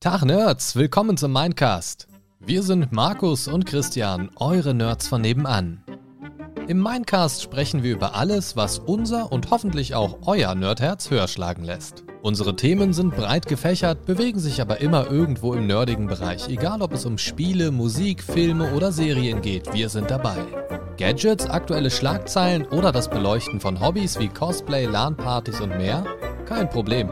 Tag Nerds, willkommen zum Mindcast. Wir sind Markus und Christian, eure Nerds von nebenan. Im Mindcast sprechen wir über alles, was unser und hoffentlich auch euer Nerdherz höher schlagen lässt. Unsere Themen sind breit gefächert, bewegen sich aber immer irgendwo im nerdigen Bereich, egal ob es um Spiele, Musik, Filme oder Serien geht, wir sind dabei. Gadgets, aktuelle Schlagzeilen oder das Beleuchten von Hobbys wie Cosplay, LAN-Partys und mehr? Kein Problem.